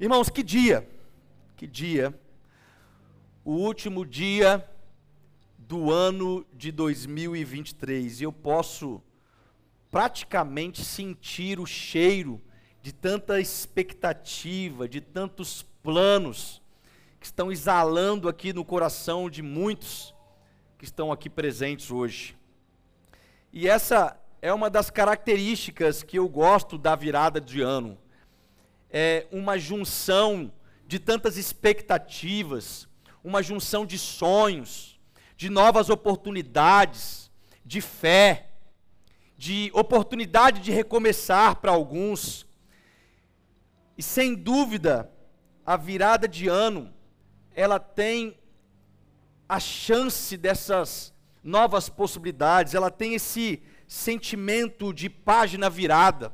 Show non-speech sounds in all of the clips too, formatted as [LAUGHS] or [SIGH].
Irmãos, que dia, que dia, o último dia do ano de 2023, e eu posso praticamente sentir o cheiro de tanta expectativa, de tantos planos que estão exalando aqui no coração de muitos que estão aqui presentes hoje. E essa é uma das características que eu gosto da virada de ano. É uma junção de tantas expectativas, uma junção de sonhos, de novas oportunidades, de fé, de oportunidade de recomeçar para alguns. E sem dúvida, a virada de ano, ela tem a chance dessas novas possibilidades, ela tem esse sentimento de página virada.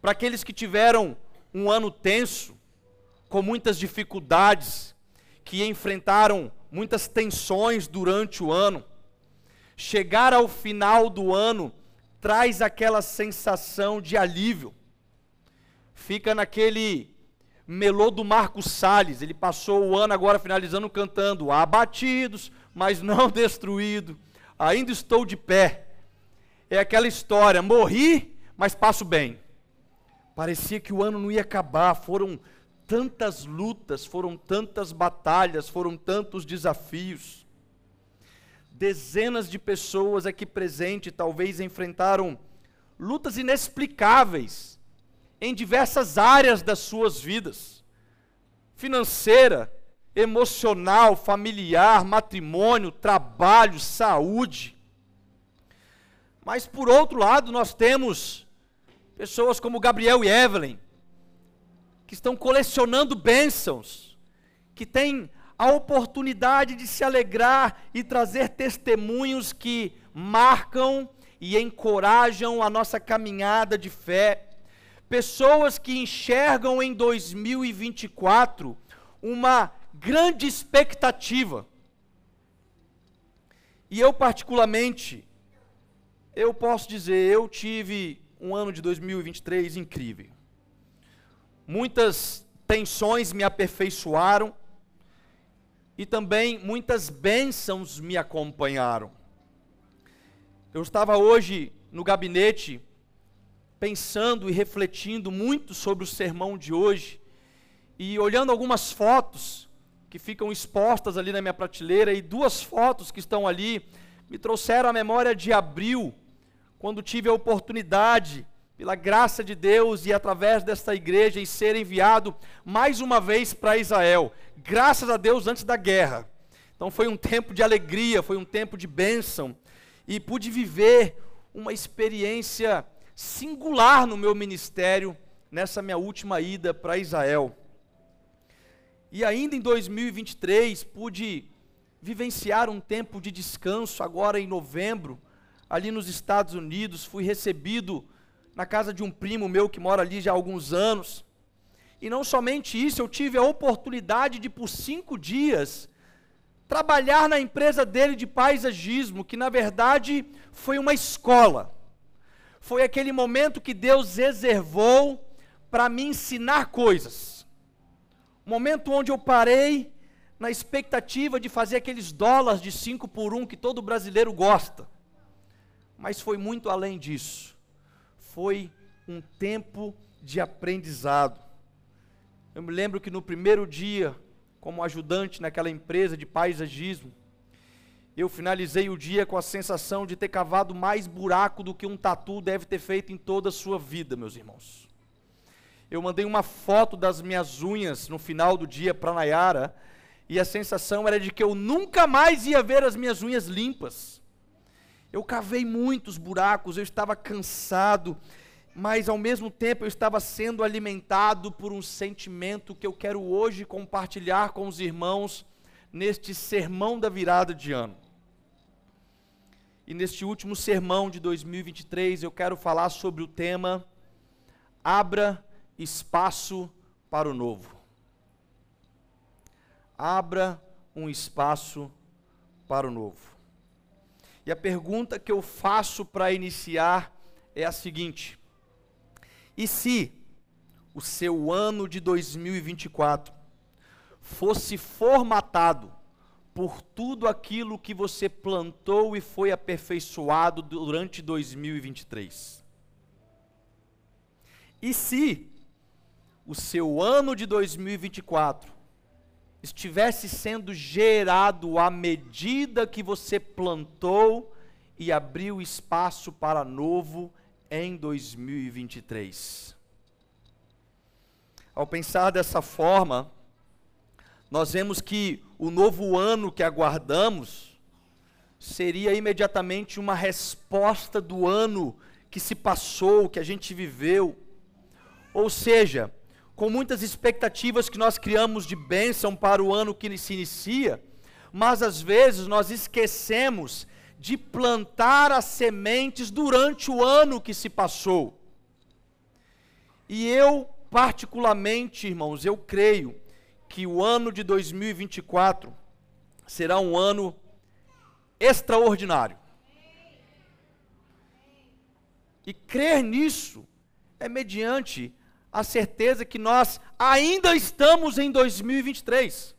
Para aqueles que tiveram um ano tenso, com muitas dificuldades, que enfrentaram muitas tensões durante o ano, chegar ao final do ano traz aquela sensação de alívio. Fica naquele melô do Marcos Salles, ele passou o ano agora finalizando cantando abatidos, mas não [LAUGHS] destruído, ainda estou de pé. É aquela história, morri, mas passo bem. Parecia que o ano não ia acabar, foram tantas lutas, foram tantas batalhas, foram tantos desafios. Dezenas de pessoas aqui presentes talvez enfrentaram lutas inexplicáveis em diversas áreas das suas vidas financeira, emocional, familiar, matrimônio, trabalho, saúde. Mas por outro lado, nós temos pessoas como Gabriel e Evelyn, que estão colecionando bênçãos, que têm a oportunidade de se alegrar e trazer testemunhos que marcam e encorajam a nossa caminhada de fé. Pessoas que enxergam em 2024 uma grande expectativa. E eu, particularmente, eu posso dizer, eu tive um ano de 2023 incrível. Muitas tensões me aperfeiçoaram e também muitas bênçãos me acompanharam. Eu estava hoje no gabinete pensando e refletindo muito sobre o sermão de hoje e olhando algumas fotos que ficam expostas ali na minha prateleira, e duas fotos que estão ali me trouxeram a memória de abril, quando tive a oportunidade, pela graça de Deus e através desta igreja, em ser enviado mais uma vez para Israel. Graças a Deus antes da guerra. Então foi um tempo de alegria, foi um tempo de bênção, e pude viver uma experiência singular no meu ministério nessa minha última ida para Israel. E ainda em 2023 pude vivenciar um tempo de descanso agora em novembro, ali nos Estados Unidos, fui recebido na casa de um primo meu que mora ali já há alguns anos. E não somente isso, eu tive a oportunidade de por cinco dias trabalhar na empresa dele de paisagismo, que na verdade foi uma escola. Foi aquele momento que Deus reservou para me ensinar coisas momento onde eu parei na expectativa de fazer aqueles dólares de 5 por 1 um que todo brasileiro gosta. Mas foi muito além disso. Foi um tempo de aprendizado. Eu me lembro que no primeiro dia, como ajudante naquela empresa de paisagismo, eu finalizei o dia com a sensação de ter cavado mais buraco do que um tatu deve ter feito em toda a sua vida, meus irmãos eu mandei uma foto das minhas unhas no final do dia para Nayara, e a sensação era de que eu nunca mais ia ver as minhas unhas limpas. Eu cavei muitos buracos, eu estava cansado, mas ao mesmo tempo eu estava sendo alimentado por um sentimento que eu quero hoje compartilhar com os irmãos neste sermão da virada de ano. E neste último sermão de 2023 eu quero falar sobre o tema Abra espaço para o novo. Abra um espaço para o novo. E a pergunta que eu faço para iniciar é a seguinte: e se o seu ano de 2024 fosse formatado por tudo aquilo que você plantou e foi aperfeiçoado durante 2023. E se o seu ano de 2024 estivesse sendo gerado à medida que você plantou e abriu espaço para novo em 2023. Ao pensar dessa forma, nós vemos que o novo ano que aguardamos seria imediatamente uma resposta do ano que se passou, que a gente viveu. Ou seja, com muitas expectativas que nós criamos de bênção para o ano que se inicia, mas às vezes nós esquecemos de plantar as sementes durante o ano que se passou. E eu, particularmente, irmãos, eu creio que o ano de 2024 será um ano extraordinário. E crer nisso é mediante a certeza que nós ainda estamos em 2023.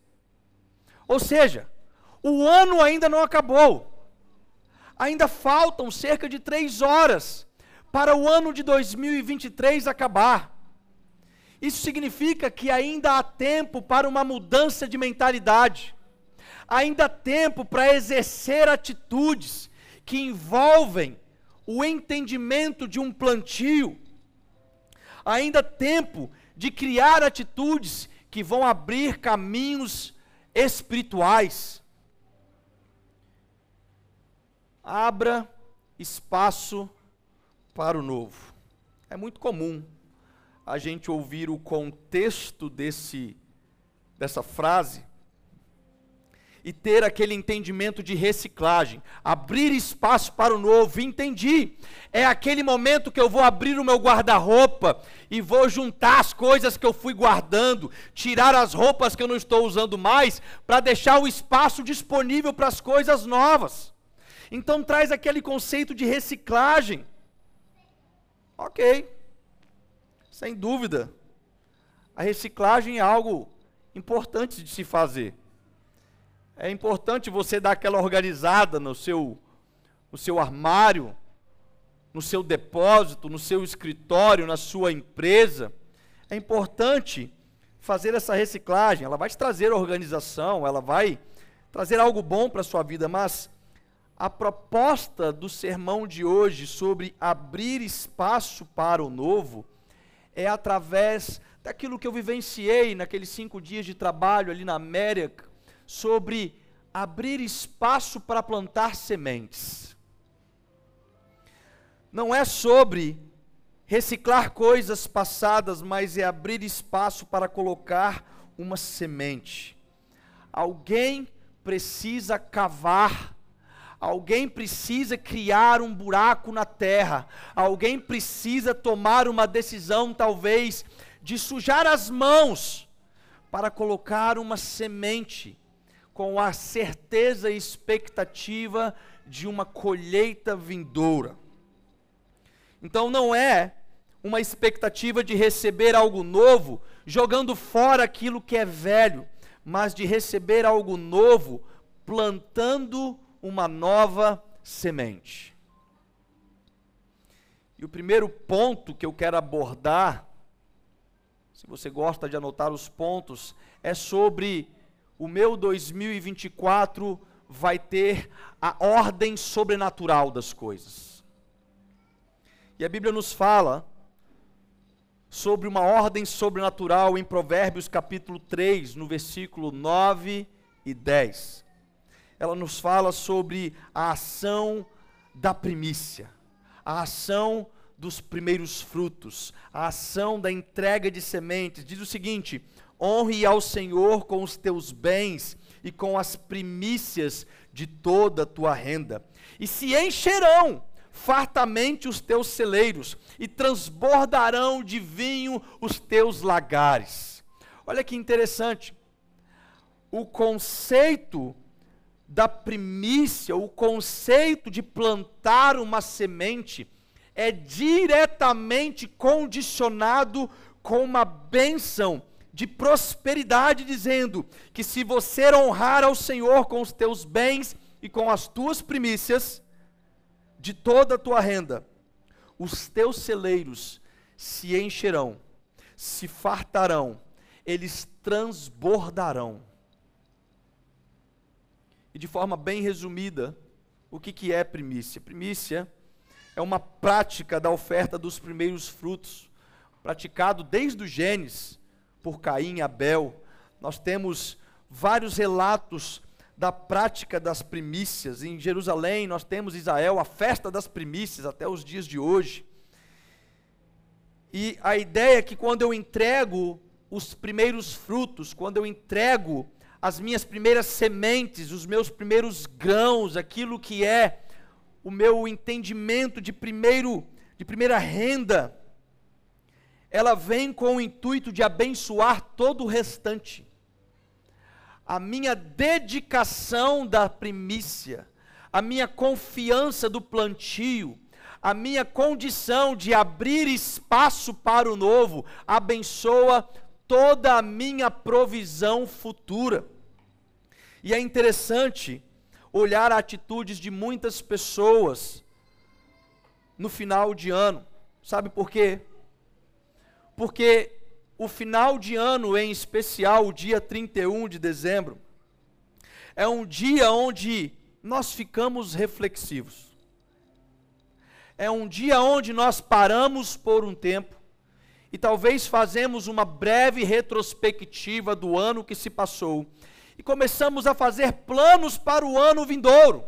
Ou seja, o ano ainda não acabou. Ainda faltam cerca de três horas para o ano de 2023 acabar. Isso significa que ainda há tempo para uma mudança de mentalidade, ainda há tempo para exercer atitudes que envolvem o entendimento de um plantio, ainda tempo de criar atitudes que vão abrir caminhos espirituais. Abra espaço para o novo. É muito comum a gente ouvir o contexto desse dessa frase e ter aquele entendimento de reciclagem, abrir espaço para o novo. Entendi. É aquele momento que eu vou abrir o meu guarda-roupa e vou juntar as coisas que eu fui guardando, tirar as roupas que eu não estou usando mais, para deixar o espaço disponível para as coisas novas. Então traz aquele conceito de reciclagem. Ok, sem dúvida. A reciclagem é algo importante de se fazer. É importante você dar aquela organizada no seu, no seu armário, no seu depósito, no seu escritório, na sua empresa. É importante fazer essa reciclagem. Ela vai te trazer organização, ela vai trazer algo bom para a sua vida, mas a proposta do sermão de hoje sobre abrir espaço para o novo é através daquilo que eu vivenciei naqueles cinco dias de trabalho ali na América sobre abrir espaço para plantar sementes. Não é sobre reciclar coisas passadas, mas é abrir espaço para colocar uma semente. Alguém precisa cavar Alguém precisa criar um buraco na terra. Alguém precisa tomar uma decisão, talvez, de sujar as mãos para colocar uma semente com a certeza e expectativa de uma colheita vindoura. Então não é uma expectativa de receber algo novo, jogando fora aquilo que é velho, mas de receber algo novo, plantando uma nova semente. E o primeiro ponto que eu quero abordar, se você gosta de anotar os pontos, é sobre o meu 2024 vai ter a ordem sobrenatural das coisas. E a Bíblia nos fala sobre uma ordem sobrenatural em Provérbios capítulo 3, no versículo 9 e 10. Ela nos fala sobre a ação da primícia, a ação dos primeiros frutos, a ação da entrega de sementes. Diz o seguinte: honre ao Senhor com os teus bens e com as primícias de toda a tua renda, e se encherão fartamente os teus celeiros, e transbordarão de vinho os teus lagares. Olha que interessante. O conceito da primícia, o conceito de plantar uma semente, é diretamente condicionado com uma bênção de prosperidade, dizendo que se você honrar ao Senhor com os teus bens e com as tuas primícias, de toda a tua renda, os teus celeiros se encherão, se fartarão, eles transbordarão. E de forma bem resumida, o que, que é primícia? Primícia é uma prática da oferta dos primeiros frutos, praticado desde o Gênesis por Caim e Abel. Nós temos vários relatos da prática das primícias. Em Jerusalém, nós temos Israel, a festa das primícias até os dias de hoje. E a ideia é que quando eu entrego os primeiros frutos, quando eu entrego as minhas primeiras sementes, os meus primeiros grãos, aquilo que é o meu entendimento de primeiro de primeira renda, ela vem com o intuito de abençoar todo o restante. A minha dedicação da primícia, a minha confiança do plantio, a minha condição de abrir espaço para o novo, abençoa toda a minha provisão futura. E é interessante olhar atitudes de muitas pessoas no final de ano. Sabe por quê? Porque o final de ano, em especial o dia 31 de dezembro, é um dia onde nós ficamos reflexivos. É um dia onde nós paramos por um tempo e talvez fazemos uma breve retrospectiva do ano que se passou e começamos a fazer planos para o ano vindouro.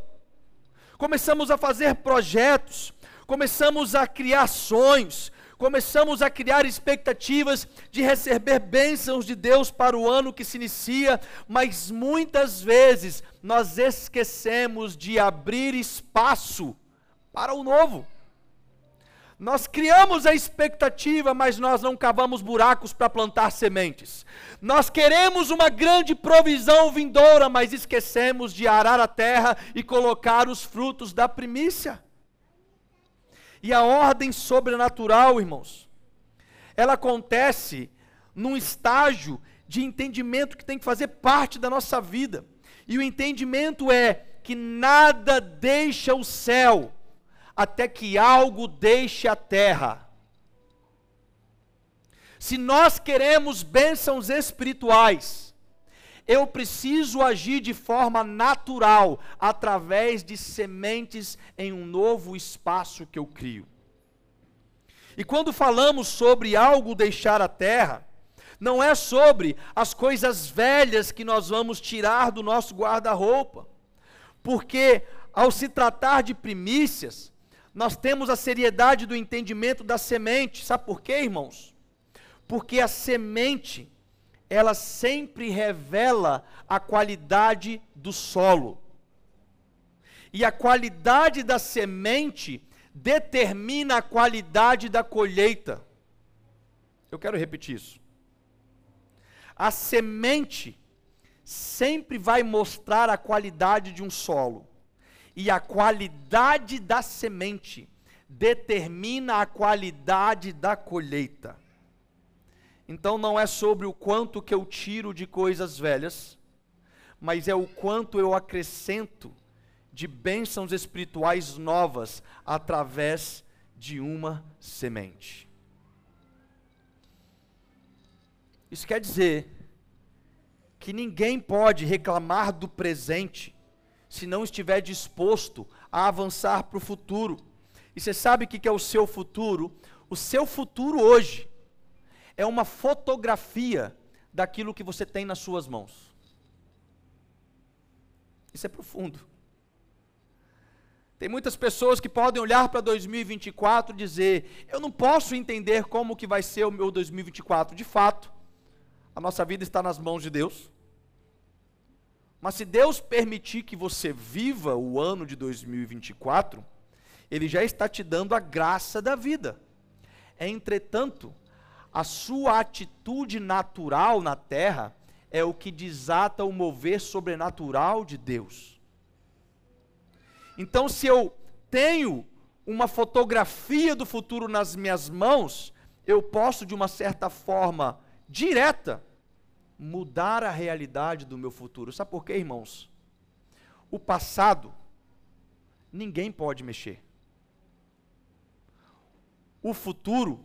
Começamos a fazer projetos, começamos a criar sonhos, começamos a criar expectativas de receber bênçãos de Deus para o ano que se inicia, mas muitas vezes nós esquecemos de abrir espaço para o novo. Nós criamos a expectativa, mas nós não cavamos buracos para plantar sementes. Nós queremos uma grande provisão vindoura, mas esquecemos de arar a terra e colocar os frutos da primícia. E a ordem sobrenatural, irmãos, ela acontece num estágio de entendimento que tem que fazer parte da nossa vida. E o entendimento é que nada deixa o céu até que algo deixe a terra. Se nós queremos bênçãos espirituais, eu preciso agir de forma natural, através de sementes em um novo espaço que eu crio. E quando falamos sobre algo deixar a terra, não é sobre as coisas velhas que nós vamos tirar do nosso guarda-roupa, porque ao se tratar de primícias, nós temos a seriedade do entendimento da semente. Sabe por quê, irmãos? Porque a semente ela sempre revela a qualidade do solo. E a qualidade da semente determina a qualidade da colheita. Eu quero repetir isso. A semente sempre vai mostrar a qualidade de um solo. E a qualidade da semente determina a qualidade da colheita. Então não é sobre o quanto que eu tiro de coisas velhas, mas é o quanto eu acrescento de bênçãos espirituais novas através de uma semente. Isso quer dizer que ninguém pode reclamar do presente se não estiver disposto a avançar para o futuro. E você sabe o que é o seu futuro? O seu futuro hoje é uma fotografia daquilo que você tem nas suas mãos. Isso é profundo. Tem muitas pessoas que podem olhar para 2024 e dizer: "Eu não posso entender como que vai ser o meu 2024". De fato, a nossa vida está nas mãos de Deus. Mas se Deus permitir que você viva o ano de 2024, ele já está te dando a graça da vida. Entretanto, a sua atitude natural na terra é o que desata o mover sobrenatural de Deus. Então, se eu tenho uma fotografia do futuro nas minhas mãos, eu posso, de uma certa forma direta, mudar a realidade do meu futuro. Sabe por quê, irmãos? O passado, ninguém pode mexer. O futuro,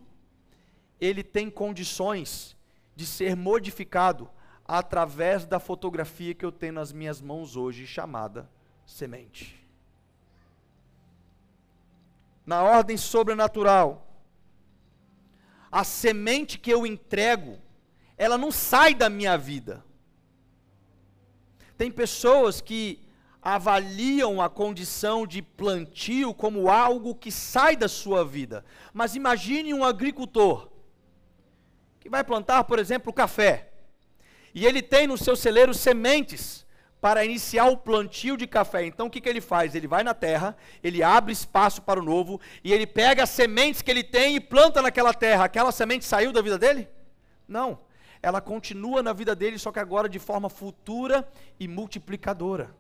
ele tem condições de ser modificado através da fotografia que eu tenho nas minhas mãos hoje, chamada semente. Na ordem sobrenatural, a semente que eu entrego, ela não sai da minha vida. Tem pessoas que avaliam a condição de plantio como algo que sai da sua vida. Mas imagine um agricultor vai plantar, por exemplo, café. E ele tem no seu celeiro sementes para iniciar o plantio de café. Então o que, que ele faz? Ele vai na terra, ele abre espaço para o novo, e ele pega as sementes que ele tem e planta naquela terra. Aquela semente saiu da vida dele? Não. Ela continua na vida dele, só que agora de forma futura e multiplicadora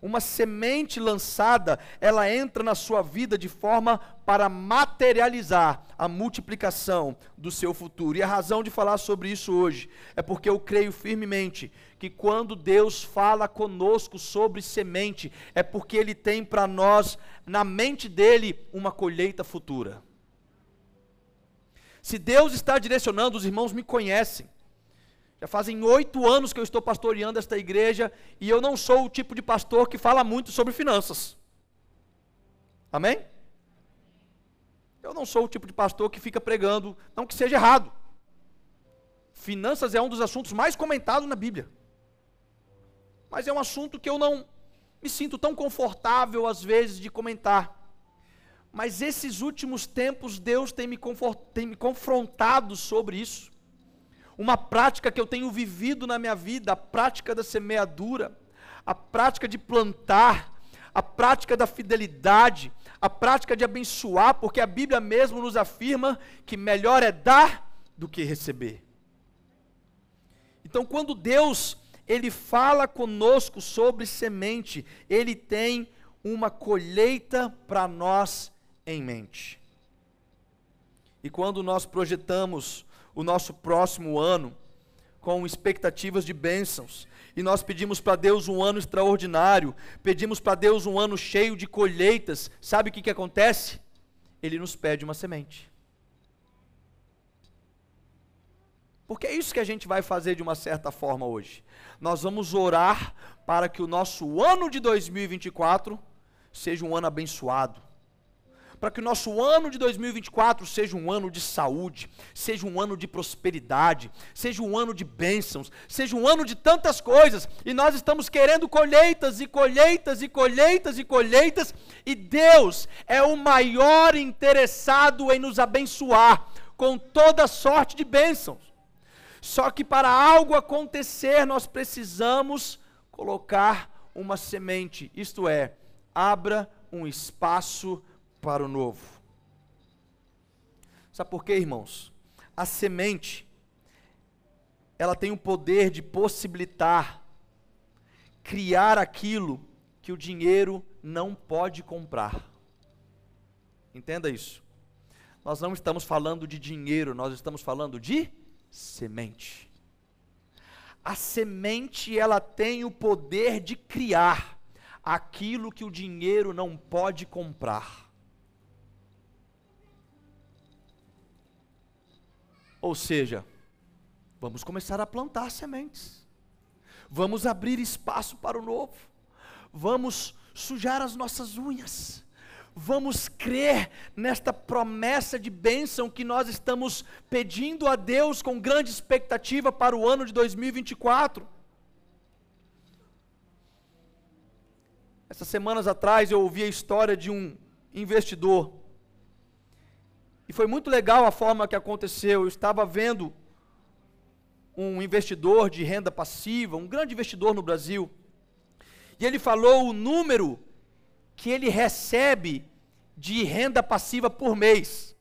uma semente lançada, ela entra na sua vida de forma para materializar a multiplicação do seu futuro. E a razão de falar sobre isso hoje é porque eu creio firmemente que quando Deus fala conosco sobre semente, é porque Ele tem para nós, na mente dele, uma colheita futura. Se Deus está direcionando, os irmãos me conhecem. Já fazem oito anos que eu estou pastoreando esta igreja e eu não sou o tipo de pastor que fala muito sobre finanças. Amém? Eu não sou o tipo de pastor que fica pregando, não que seja errado. Finanças é um dos assuntos mais comentados na Bíblia. Mas é um assunto que eu não me sinto tão confortável às vezes de comentar. Mas esses últimos tempos Deus tem me, tem me confrontado sobre isso uma prática que eu tenho vivido na minha vida, a prática da semeadura, a prática de plantar, a prática da fidelidade, a prática de abençoar, porque a Bíblia mesmo nos afirma que melhor é dar do que receber. Então, quando Deus ele fala conosco sobre semente, ele tem uma colheita para nós em mente. E quando nós projetamos o nosso próximo ano com expectativas de bênçãos. E nós pedimos para Deus um ano extraordinário, pedimos para Deus um ano cheio de colheitas. Sabe o que, que acontece? Ele nos pede uma semente. Porque é isso que a gente vai fazer de uma certa forma hoje. Nós vamos orar para que o nosso ano de 2024 seja um ano abençoado, para que o nosso ano de 2024 seja um ano de saúde, seja um ano de prosperidade, seja um ano de bênçãos, seja um ano de tantas coisas, e nós estamos querendo colheitas e colheitas e colheitas e colheitas, e Deus é o maior interessado em nos abençoar com toda sorte de bênçãos. Só que para algo acontecer, nós precisamos colocar uma semente, isto é, abra um espaço para o novo. Sabe por quê, irmãos? A semente, ela tem o poder de possibilitar criar aquilo que o dinheiro não pode comprar. Entenda isso. Nós não estamos falando de dinheiro, nós estamos falando de semente. A semente, ela tem o poder de criar aquilo que o dinheiro não pode comprar. Ou seja, vamos começar a plantar sementes. Vamos abrir espaço para o novo. Vamos sujar as nossas unhas. Vamos crer nesta promessa de bênção que nós estamos pedindo a Deus com grande expectativa para o ano de 2024. Essas semanas atrás eu ouvi a história de um investidor e foi muito legal a forma que aconteceu. Eu estava vendo um investidor de renda passiva, um grande investidor no Brasil, e ele falou o número que ele recebe de renda passiva por mês.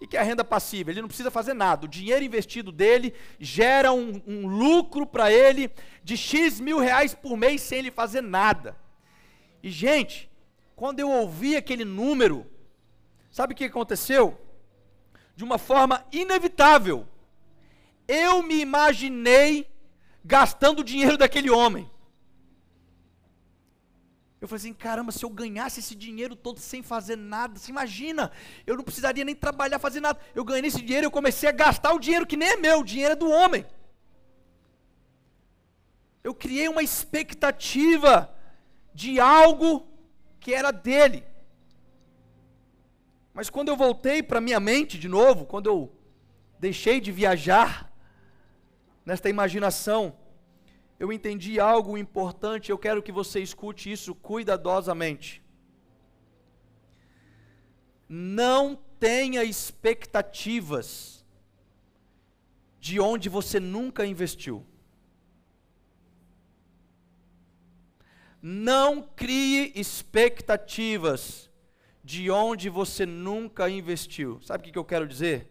O que é a renda passiva? Ele não precisa fazer nada. O dinheiro investido dele gera um, um lucro para ele de X mil reais por mês sem ele fazer nada. E, gente, quando eu ouvi aquele número, sabe o que aconteceu? De uma forma inevitável, eu me imaginei gastando o dinheiro daquele homem. Eu falei assim: caramba, se eu ganhasse esse dinheiro todo sem fazer nada, você imagina, eu não precisaria nem trabalhar, fazer nada. Eu ganhei esse dinheiro eu comecei a gastar o dinheiro que nem é meu, o dinheiro é do homem. Eu criei uma expectativa de algo que era dele. Mas quando eu voltei para minha mente de novo, quando eu deixei de viajar nesta imaginação, eu entendi algo importante, eu quero que você escute isso cuidadosamente. Não tenha expectativas de onde você nunca investiu. Não crie expectativas de onde você nunca investiu. Sabe o que eu quero dizer?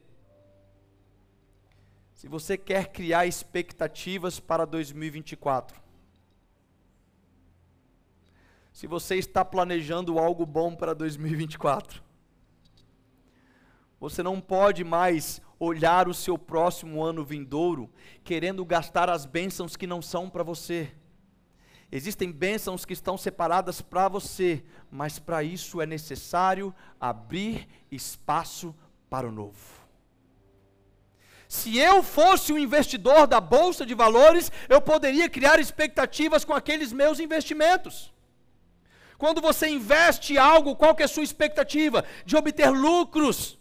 Se você quer criar expectativas para 2024, se você está planejando algo bom para 2024, você não pode mais olhar o seu próximo ano vindouro querendo gastar as bênçãos que não são para você. Existem bênçãos que estão separadas para você, mas para isso é necessário abrir espaço para o novo. Se eu fosse um investidor da bolsa de valores, eu poderia criar expectativas com aqueles meus investimentos. Quando você investe algo, qual que é a sua expectativa? De obter lucros,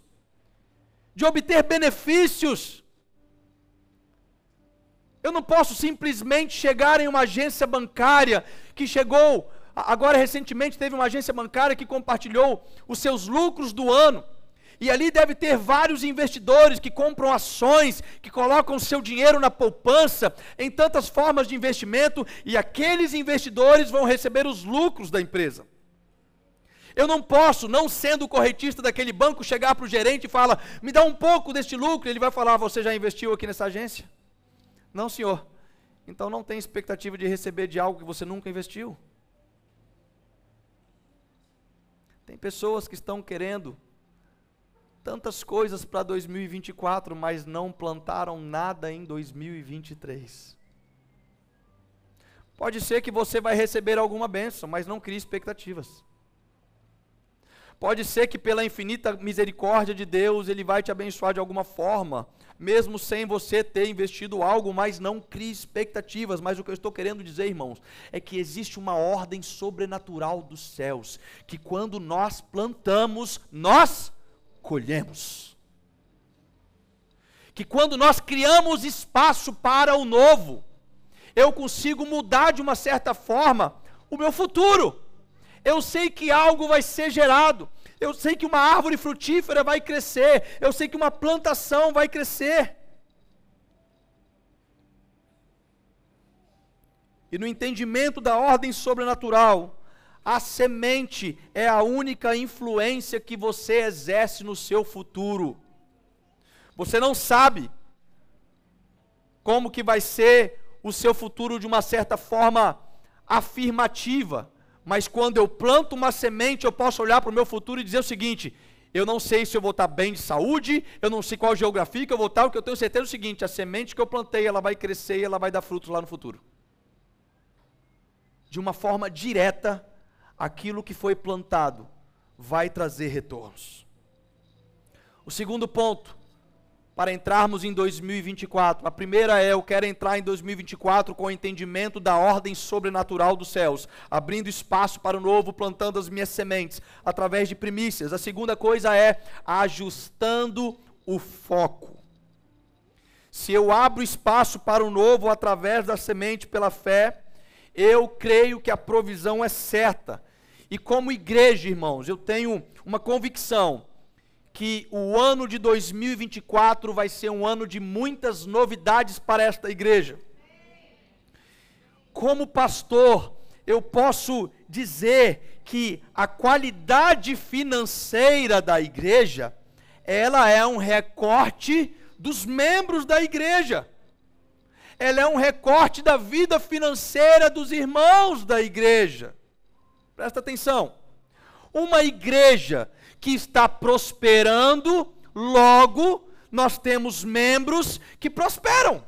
de obter benefícios. Eu não posso simplesmente chegar em uma agência bancária que chegou, agora recentemente teve uma agência bancária que compartilhou os seus lucros do ano. E ali deve ter vários investidores que compram ações, que colocam seu dinheiro na poupança, em tantas formas de investimento, e aqueles investidores vão receber os lucros da empresa. Eu não posso, não sendo o corretista daquele banco, chegar para o gerente e falar: me dá um pouco deste lucro. Ele vai falar: você já investiu aqui nessa agência? Não, senhor. Então não tem expectativa de receber de algo que você nunca investiu. Tem pessoas que estão querendo tantas coisas para 2024, mas não plantaram nada em 2023. Pode ser que você vai receber alguma bênção, mas não crie expectativas. Pode ser que pela infinita misericórdia de Deus ele vai te abençoar de alguma forma, mesmo sem você ter investido algo, mas não crie expectativas. Mas o que eu estou querendo dizer, irmãos, é que existe uma ordem sobrenatural dos céus, que quando nós plantamos, nós colhemos. Que quando nós criamos espaço para o novo, eu consigo mudar de uma certa forma o meu futuro. Eu sei que algo vai ser gerado. Eu sei que uma árvore frutífera vai crescer. Eu sei que uma plantação vai crescer. E no entendimento da ordem sobrenatural, a semente é a única influência que você exerce no seu futuro. Você não sabe como que vai ser o seu futuro de uma certa forma afirmativa, mas quando eu planto uma semente, eu posso olhar para o meu futuro e dizer o seguinte: eu não sei se eu vou estar bem de saúde, eu não sei qual geografia que eu vou estar, o que eu tenho certeza é o seguinte: a semente que eu plantei, ela vai crescer e ela vai dar frutos lá no futuro. De uma forma direta, aquilo que foi plantado vai trazer retornos. O segundo ponto, para entrarmos em 2024, a primeira é: eu quero entrar em 2024 com o entendimento da ordem sobrenatural dos céus, abrindo espaço para o novo, plantando as minhas sementes através de primícias. A segunda coisa é ajustando o foco. Se eu abro espaço para o novo através da semente pela fé, eu creio que a provisão é certa. E como igreja, irmãos, eu tenho uma convicção que o ano de 2024 vai ser um ano de muitas novidades para esta igreja. Como pastor, eu posso dizer que a qualidade financeira da igreja, ela é um recorte dos membros da igreja. Ela é um recorte da vida financeira dos irmãos da igreja. Presta atenção. Uma igreja que está prosperando Logo, nós temos membros que prosperam.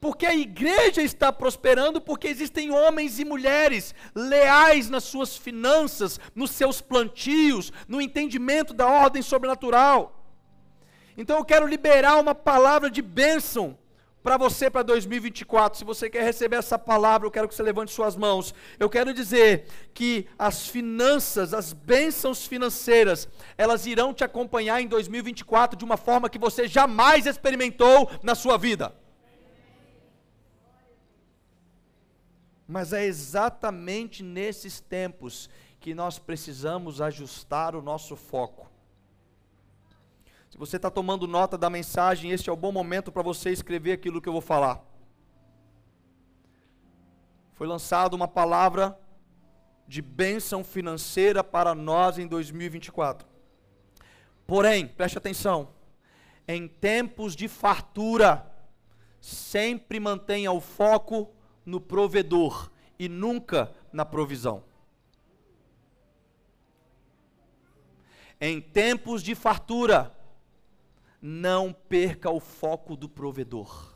Porque a igreja está prosperando porque existem homens e mulheres leais nas suas finanças, nos seus plantios, no entendimento da ordem sobrenatural. Então eu quero liberar uma palavra de bênção para você para 2024. Se você quer receber essa palavra, eu quero que você levante suas mãos. Eu quero dizer que as finanças, as bênçãos financeiras, elas irão te acompanhar em 2024 de uma forma que você jamais experimentou na sua vida. Mas é exatamente nesses tempos que nós precisamos ajustar o nosso foco. Você está tomando nota da mensagem, este é o bom momento para você escrever aquilo que eu vou falar. Foi lançada uma palavra de bênção financeira para nós em 2024. Porém, preste atenção, em tempos de fartura, sempre mantenha o foco no provedor e nunca na provisão. Em tempos de fartura, não perca o foco do provedor.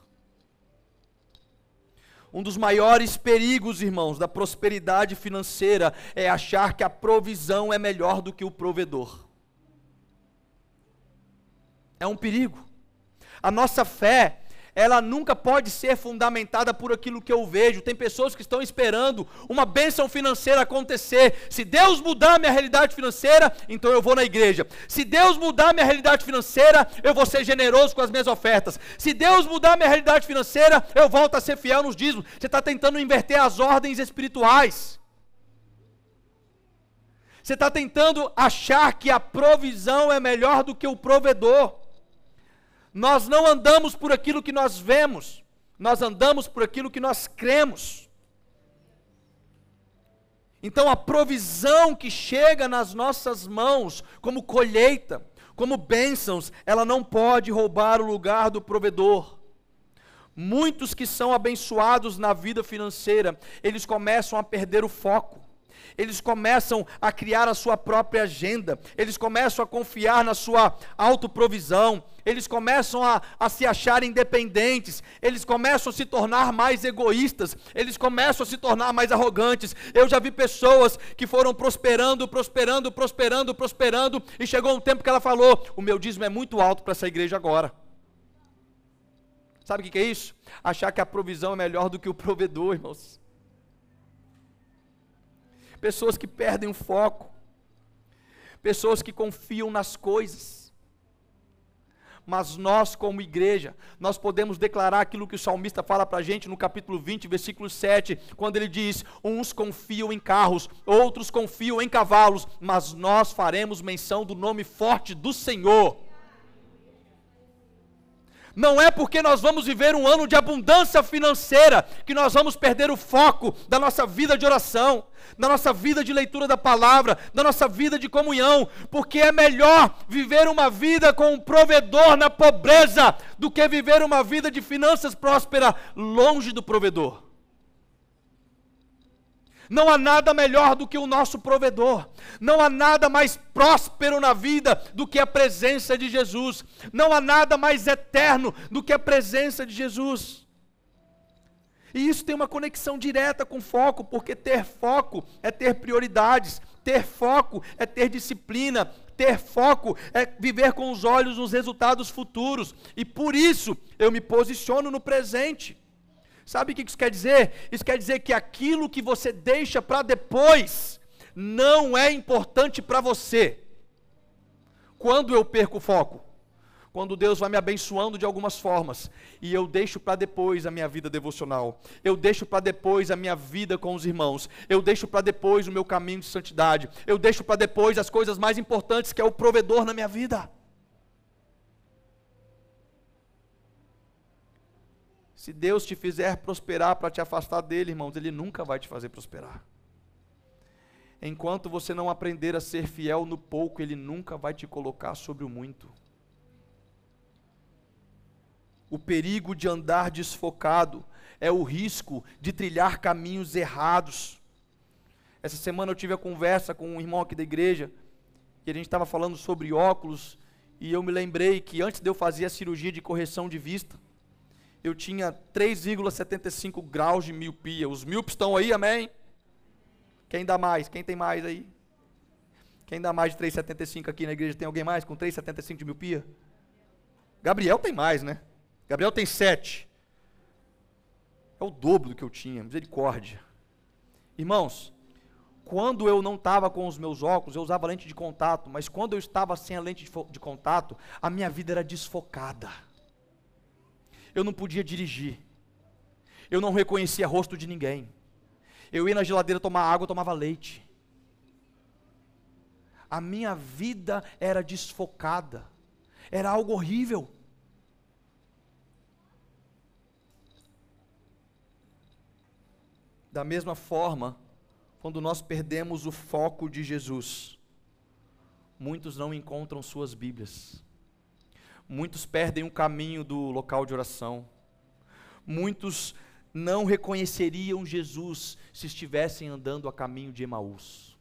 Um dos maiores perigos, irmãos, da prosperidade financeira é achar que a provisão é melhor do que o provedor. É um perigo. A nossa fé ela nunca pode ser fundamentada por aquilo que eu vejo. Tem pessoas que estão esperando uma bênção financeira acontecer. Se Deus mudar minha realidade financeira, então eu vou na igreja. Se Deus mudar minha realidade financeira, eu vou ser generoso com as minhas ofertas. Se Deus mudar minha realidade financeira, eu volto a ser fiel nos dízimos. Você está tentando inverter as ordens espirituais. Você está tentando achar que a provisão é melhor do que o provedor. Nós não andamos por aquilo que nós vemos, nós andamos por aquilo que nós cremos. Então a provisão que chega nas nossas mãos, como colheita, como bênçãos, ela não pode roubar o lugar do provedor. Muitos que são abençoados na vida financeira, eles começam a perder o foco eles começam a criar a sua própria agenda, eles começam a confiar na sua autoprovisão, eles começam a, a se achar independentes, eles começam a se tornar mais egoístas, eles começam a se tornar mais arrogantes. Eu já vi pessoas que foram prosperando, prosperando, prosperando, prosperando, e chegou um tempo que ela falou: O meu dízimo é muito alto para essa igreja agora. Sabe o que é isso? Achar que a provisão é melhor do que o provedor, irmãos pessoas que perdem o foco, pessoas que confiam nas coisas. Mas nós, como igreja, nós podemos declarar aquilo que o salmista fala para a gente no capítulo 20, versículo 7, quando ele diz: Uns confiam em carros, outros confiam em cavalos, mas nós faremos menção do nome forte do Senhor. Não é porque nós vamos viver um ano de abundância financeira que nós vamos perder o foco da nossa vida de oração, da nossa vida de leitura da palavra, da nossa vida de comunhão, porque é melhor viver uma vida com um provedor na pobreza do que viver uma vida de finanças próspera longe do provedor. Não há nada melhor do que o nosso provedor. Não há nada mais próspero na vida do que a presença de Jesus. Não há nada mais eterno do que a presença de Jesus. E isso tem uma conexão direta com foco, porque ter foco é ter prioridades, ter foco é ter disciplina, ter foco é viver com os olhos nos resultados futuros. E por isso eu me posiciono no presente. Sabe o que isso quer dizer? Isso quer dizer que aquilo que você deixa para depois não é importante para você. Quando eu perco o foco? Quando Deus vai me abençoando de algumas formas e eu deixo para depois a minha vida devocional, eu deixo para depois a minha vida com os irmãos, eu deixo para depois o meu caminho de santidade, eu deixo para depois as coisas mais importantes que é o provedor na minha vida. Se Deus te fizer prosperar para te afastar dele, irmãos, ele nunca vai te fazer prosperar. Enquanto você não aprender a ser fiel no pouco, ele nunca vai te colocar sobre o muito. O perigo de andar desfocado é o risco de trilhar caminhos errados. Essa semana eu tive a conversa com um irmão aqui da igreja, e a gente estava falando sobre óculos, E eu me lembrei que antes de eu fazer a cirurgia de correção de vista, eu tinha 3,75 graus de miopia. Os míopes estão aí, amém? Quem dá mais? Quem tem mais aí? Quem dá mais de 3,75 aqui na igreja? Tem alguém mais com 3,75 de miopia? Gabriel tem mais, né? Gabriel tem 7. É o dobro do que eu tinha, misericórdia. Irmãos, quando eu não estava com os meus óculos, eu usava lente de contato, mas quando eu estava sem a lente de, de contato, a minha vida era desfocada. Eu não podia dirigir. Eu não reconhecia rosto de ninguém. Eu ia na geladeira tomar água, tomava leite. A minha vida era desfocada. Era algo horrível. Da mesma forma, quando nós perdemos o foco de Jesus, muitos não encontram suas Bíblias, muitos perdem o caminho do local de oração, muitos não reconheceriam Jesus se estivessem andando a caminho de Emaús.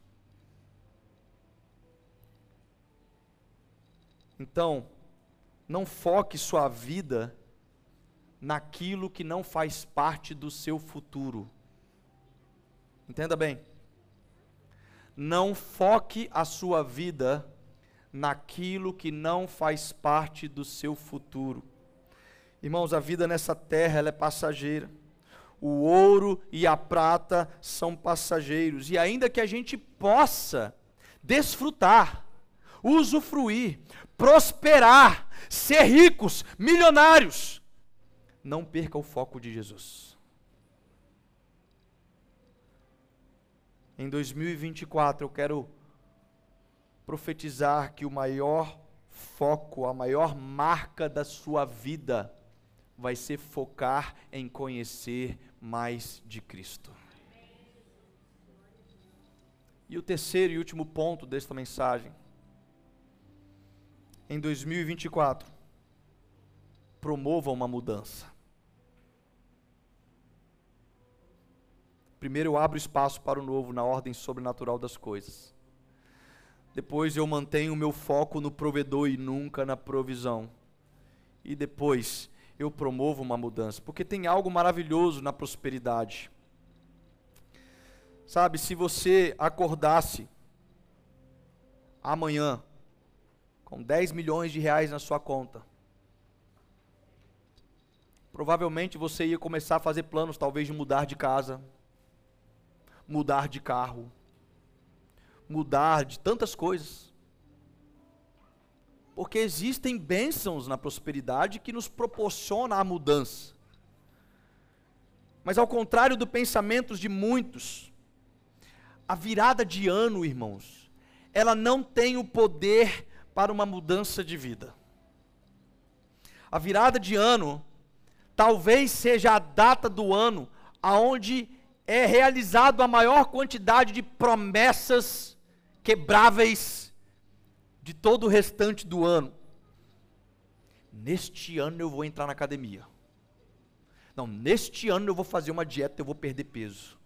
Então, não foque sua vida naquilo que não faz parte do seu futuro. Entenda bem. Não foque a sua vida naquilo que não faz parte do seu futuro. Irmãos, a vida nessa terra é passageira. O ouro e a prata são passageiros. E ainda que a gente possa desfrutar, usufruir, prosperar, ser ricos, milionários, não perca o foco de Jesus. Em 2024 eu quero profetizar que o maior foco, a maior marca da sua vida vai ser focar em conhecer mais de Cristo. E o terceiro e último ponto desta mensagem. Em 2024, promova uma mudança. Primeiro eu abro espaço para o novo na ordem sobrenatural das coisas. Depois eu mantenho o meu foco no provedor e nunca na provisão. E depois eu promovo uma mudança, porque tem algo maravilhoso na prosperidade. Sabe, se você acordasse amanhã com 10 milhões de reais na sua conta, provavelmente você ia começar a fazer planos, talvez de mudar de casa, mudar de carro, mudar de tantas coisas. Porque existem bênçãos na prosperidade que nos proporciona a mudança. Mas ao contrário do pensamento de muitos, a virada de ano, irmãos, ela não tem o poder para uma mudança de vida. A virada de ano talvez seja a data do ano aonde é realizado a maior quantidade de promessas quebráveis de todo o restante do ano. Neste ano eu vou entrar na academia. Não, neste ano eu vou fazer uma dieta, eu vou perder peso.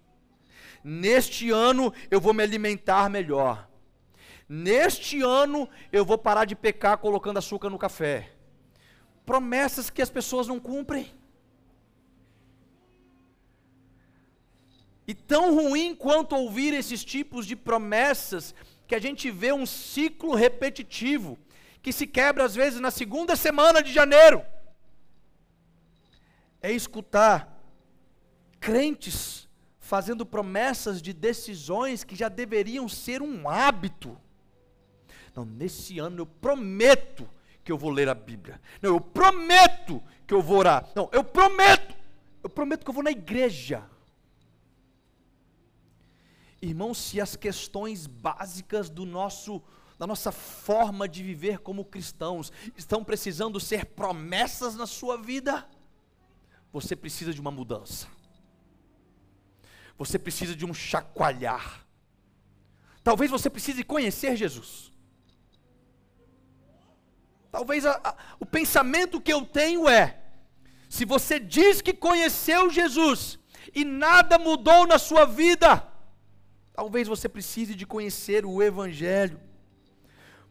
Neste ano eu vou me alimentar melhor. Neste ano eu vou parar de pecar colocando açúcar no café. Promessas que as pessoas não cumprem. E tão ruim quanto ouvir esses tipos de promessas, que a gente vê um ciclo repetitivo, que se quebra às vezes na segunda semana de janeiro, é escutar crentes fazendo promessas de decisões que já deveriam ser um hábito. Não, nesse ano eu prometo que eu vou ler a Bíblia. Não, eu prometo que eu vou orar. Não, eu prometo. Eu prometo que eu vou na igreja. Irmãos, se as questões básicas do nosso da nossa forma de viver como cristãos estão precisando ser promessas na sua vida, você precisa de uma mudança. Você precisa de um chacoalhar. Talvez você precise conhecer Jesus. Talvez a, a, o pensamento que eu tenho é: se você diz que conheceu Jesus e nada mudou na sua vida, Talvez você precise de conhecer o Evangelho.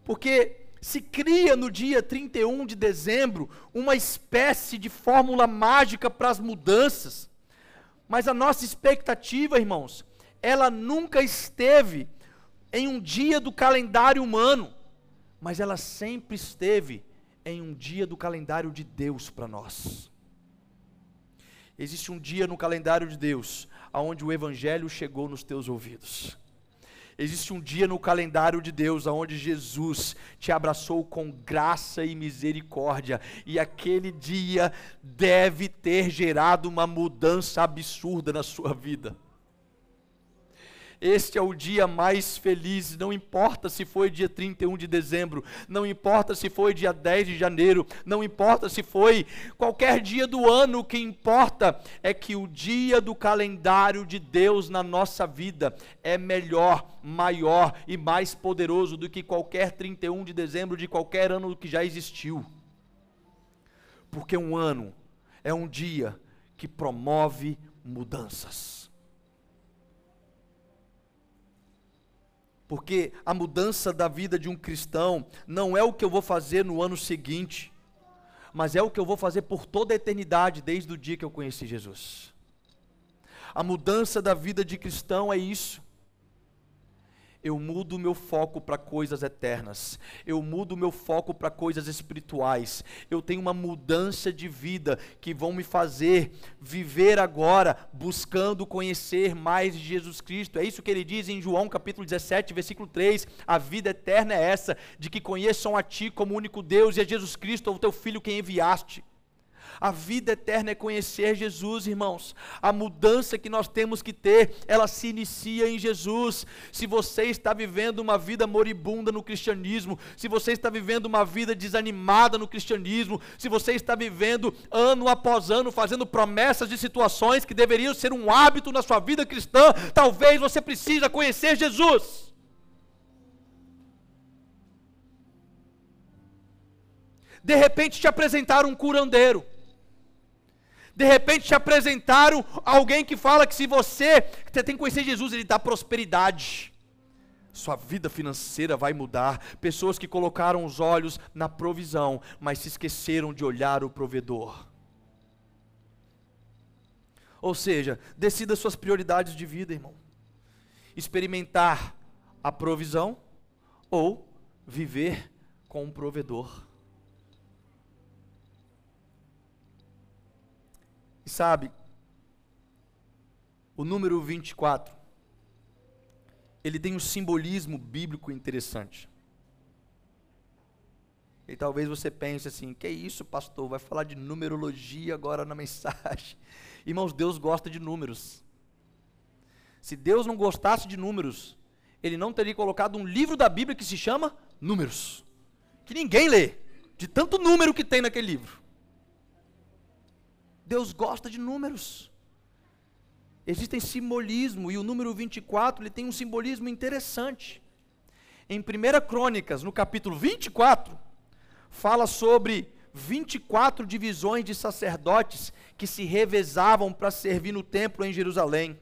Porque se cria no dia 31 de dezembro uma espécie de fórmula mágica para as mudanças. Mas a nossa expectativa, irmãos, ela nunca esteve em um dia do calendário humano, mas ela sempre esteve em um dia do calendário de Deus para nós. Existe um dia no calendário de Deus aonde o evangelho chegou nos teus ouvidos. Existe um dia no calendário de Deus onde Jesus te abraçou com graça e misericórdia, e aquele dia deve ter gerado uma mudança absurda na sua vida. Este é o dia mais feliz, não importa se foi dia 31 de dezembro, não importa se foi dia 10 de janeiro, não importa se foi qualquer dia do ano, o que importa é que o dia do calendário de Deus na nossa vida é melhor, maior e mais poderoso do que qualquer 31 de dezembro de qualquer ano que já existiu. Porque um ano é um dia que promove mudanças. Porque a mudança da vida de um cristão não é o que eu vou fazer no ano seguinte, mas é o que eu vou fazer por toda a eternidade, desde o dia que eu conheci Jesus. A mudança da vida de cristão é isso eu mudo o meu foco para coisas eternas, eu mudo o meu foco para coisas espirituais, eu tenho uma mudança de vida que vão me fazer viver agora buscando conhecer mais de Jesus Cristo. É isso que ele diz em João capítulo 17, versículo 3: a vida eterna é essa, de que conheçam a Ti como único Deus e a Jesus Cristo, o Teu Filho, quem enviaste. A vida eterna é conhecer Jesus, irmãos. A mudança que nós temos que ter, ela se inicia em Jesus. Se você está vivendo uma vida moribunda no cristianismo, se você está vivendo uma vida desanimada no cristianismo, se você está vivendo ano após ano fazendo promessas de situações que deveriam ser um hábito na sua vida cristã, talvez você precisa conhecer Jesus. De repente te apresentaram um curandeiro. De repente te apresentaram alguém que fala que se você, você tem que conhecer Jesus, ele dá prosperidade. Sua vida financeira vai mudar. Pessoas que colocaram os olhos na provisão, mas se esqueceram de olhar o provedor. Ou seja, decida suas prioridades de vida, irmão. Experimentar a provisão ou viver com um provedor. E sabe, o número 24, ele tem um simbolismo bíblico interessante. E talvez você pense assim: que isso, pastor? Vai falar de numerologia agora na [LAUGHS] mensagem. Irmãos, Deus gosta de números. Se Deus não gostasse de números, Ele não teria colocado um livro da Bíblia que se chama Números, que ninguém lê, de tanto número que tem naquele livro. Deus gosta de números. Existem simbolismo e o número 24 ele tem um simbolismo interessante. Em 1 Crônicas, no capítulo 24, fala sobre 24 divisões de sacerdotes que se revezavam para servir no templo em Jerusalém.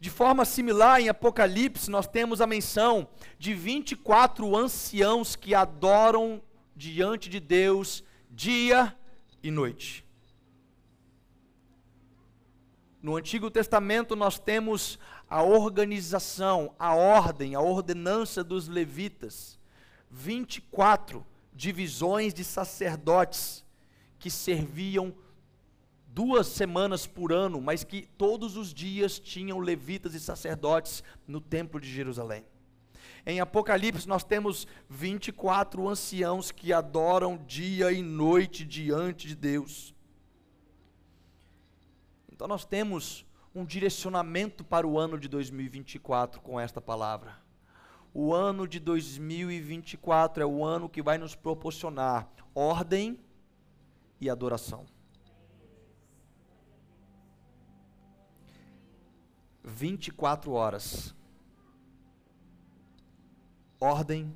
De forma similar, em Apocalipse, nós temos a menção de 24 anciãos que adoram diante de Deus dia e noite. No Antigo Testamento nós temos a organização, a ordem, a ordenança dos levitas. 24 divisões de sacerdotes que serviam duas semanas por ano, mas que todos os dias tinham levitas e sacerdotes no templo de Jerusalém. Em Apocalipse, nós temos 24 anciãos que adoram dia e noite diante de Deus. Então, nós temos um direcionamento para o ano de 2024 com esta palavra. O ano de 2024 é o ano que vai nos proporcionar ordem e adoração. 24 horas ordem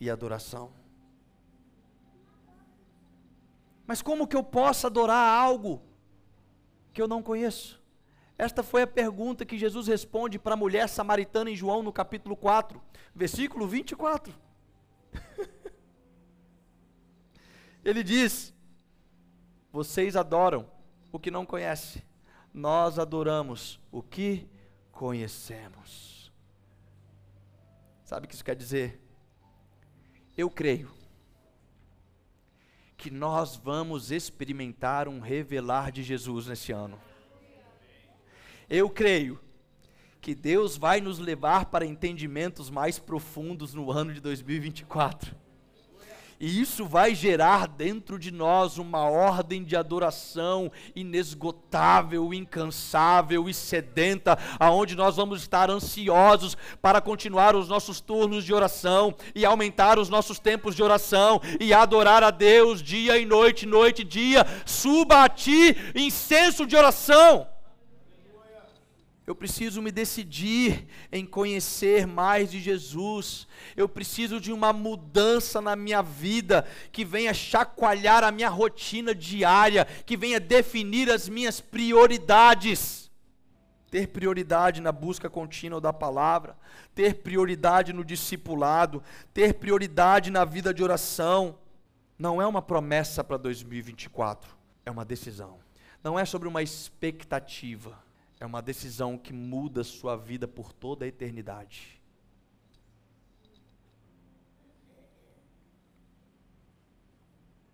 e adoração. Mas como que eu posso adorar algo que eu não conheço? Esta foi a pergunta que Jesus responde para a mulher samaritana em João no capítulo 4, versículo 24. [LAUGHS] Ele diz: Vocês adoram o que não conhece, nós adoramos o que conhecemos. Sabe o que isso quer dizer? Eu creio que nós vamos experimentar um revelar de Jesus nesse ano. Eu creio que Deus vai nos levar para entendimentos mais profundos no ano de 2024. E isso vai gerar dentro de nós uma ordem de adoração inesgotável, incansável e sedenta, aonde nós vamos estar ansiosos para continuar os nossos turnos de oração e aumentar os nossos tempos de oração e adorar a Deus dia e noite, noite e dia. Suba a ti incenso de oração. Eu preciso me decidir em conhecer mais de Jesus. Eu preciso de uma mudança na minha vida que venha chacoalhar a minha rotina diária, que venha definir as minhas prioridades. Ter prioridade na busca contínua da palavra, ter prioridade no discipulado, ter prioridade na vida de oração. Não é uma promessa para 2024, é uma decisão. Não é sobre uma expectativa é uma decisão que muda sua vida por toda a eternidade.